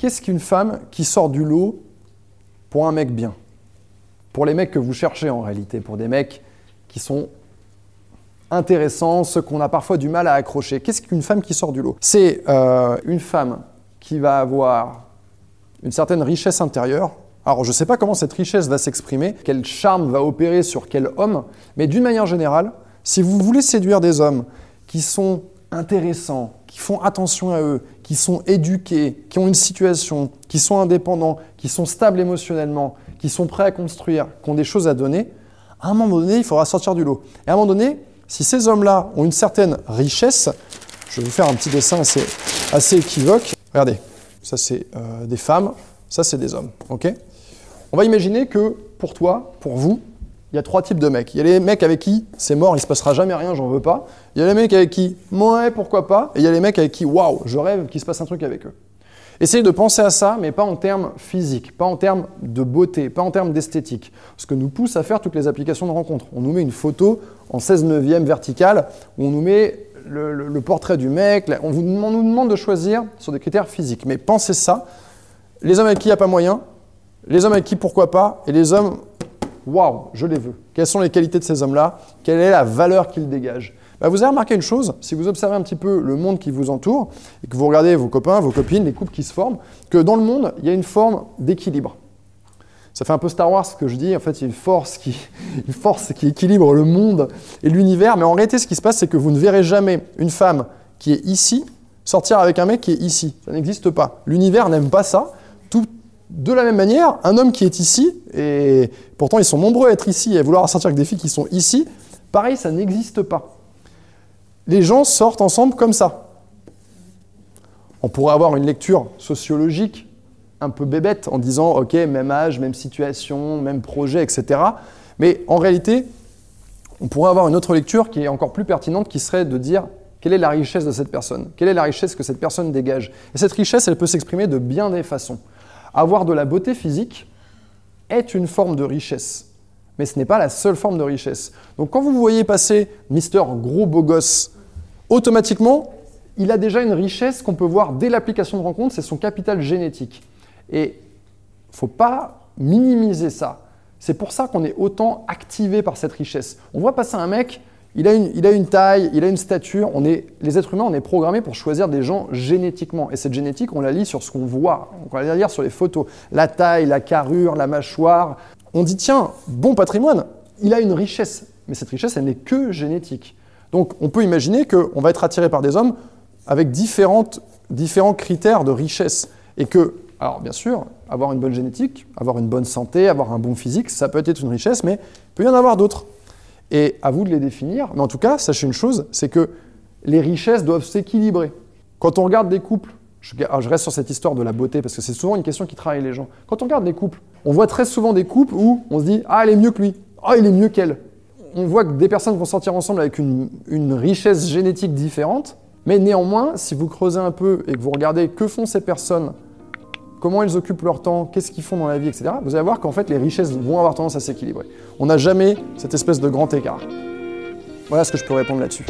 Qu'est-ce qu'une femme qui sort du lot pour un mec bien? Pour les mecs que vous cherchez en réalité, pour des mecs qui sont intéressants, ceux qu'on a parfois du mal à accrocher. Qu'est-ce qu'une femme qui sort du lot? C'est euh, une femme qui va avoir une certaine richesse intérieure. Alors je ne sais pas comment cette richesse va s'exprimer, quel charme va opérer sur quel homme, mais d'une manière générale, si vous voulez séduire des hommes qui sont intéressants, qui font attention à eux, qui sont éduqués, qui ont une situation, qui sont indépendants, qui sont stables émotionnellement, qui sont prêts à construire, qui ont des choses à donner, à un moment donné, il faudra sortir du lot. Et à un moment donné, si ces hommes-là ont une certaine richesse, je vais vous faire un petit dessin assez, équivoque. Regardez, ça c'est euh, des femmes, ça c'est des hommes. On va imaginer que pour toi, pour vous, il y a trois types de mecs. Il y a les mecs avec qui c'est mort, il se passera jamais rien, j'en veux pas. Il y a les mecs avec qui, ouais, pourquoi pas. Et il y a les mecs avec qui, waouh, je rêve qu'il se passe un truc avec eux. Essayez de penser à ça, mais pas en termes physiques, pas en termes de beauté, pas en termes d'esthétique. Ce que nous pousse à faire toutes les applications de rencontre. On nous met une photo en 16 neuvième verticale, où on nous met le, portrait du mec, on, vous, on nous demande de choisir sur des critères physiques. Mais pensez ça, les hommes avec qui il n'y a pas moyen, les hommes avec qui pourquoi pas, et les hommes waouh, je les veux. Quelles sont les qualités de ces hommes-là? Quelle est la valeur qu'ils dégagent? Bah, Vous avez remarqué une chose, si vous observez un petit peu le monde qui vous entoure, et que vous regardez vos copains, vos copines, les couples qui se forment, que dans le monde, il y a une forme d'équilibre. Ça fait un peu Star Wars ce que je dis, en fait, il y a une force qui, une force qui équilibre le monde et l'univers, mais en réalité, ce qui se passe, c'est que vous ne verrez jamais une femme qui est ici sortir avec un mec qui est ici. Ça n'existe pas. L'univers n'aime pas ça. De la même manière, un homme qui est ici, et pourtant ils sont nombreux à être ici et à vouloir sortir avec des filles qui sont ici, pareil, ça n'existe pas. Les gens sortent ensemble comme ça. On pourrait avoir une lecture sociologique un peu bébête en disant, ok, même âge, même situation, même projet, etc. Mais en réalité, on pourrait avoir une autre lecture qui est encore plus pertinente, qui serait de dire quelle est la richesse de cette personne? Quelle est la richesse que cette personne dégage? Et cette richesse, elle peut s'exprimer de bien des façons. Avoir de la beauté physique est une forme de richesse, mais ce n'est pas la seule forme de richesse. Donc quand vous voyez passer Mister Gros Beau Gosse, automatiquement, il a déjà une richesse qu'on peut voir dès l'application de rencontre, c'est son capital génétique. Et il faut pas minimiser ça. C'est pour ça qu'on est autant activé par cette richesse. On voit passer un mec, il a, une, taille, il a une stature. On est, les êtres humains, on est programmés pour choisir des gens génétiquement. Et cette génétique, on la lit sur ce qu'on voit. On la lire sur les photos. La taille, la carrure, la mâchoire. On dit, tiens, bon patrimoine, il a une richesse. Mais cette richesse, elle n'est que génétique. Donc on peut imaginer qu'on va être attiré par des hommes avec différents critères de richesse. Et que, alors bien sûr, avoir une bonne génétique, avoir une bonne santé, avoir un bon physique, ça peut être une richesse, mais il peut y en avoir d'autres. Et à vous de les définir. Mais en tout cas, sachez une chose, c'est que les richesses doivent s'équilibrer. Quand on regarde des couples, je, reste sur cette histoire de la beauté parce que c'est souvent une question qui travaille les gens. Quand on regarde des couples, on voit très souvent des couples où on se dit Ah, elle est mieux que lui. Ah, il est mieux qu'elle. On voit que des personnes vont sortir ensemble avec une, une richesse génétique différente. Mais néanmoins, si vous creusez un peu et que vous regardez que font ces personnes comment ils occupent leur temps, qu'est-ce qu'ils font dans la vie, etc., vous allez voir qu'en fait, les richesses vont avoir tendance à s'équilibrer. On n'a jamais cette espèce de grand écart. Voilà ce que je peux répondre là-dessus.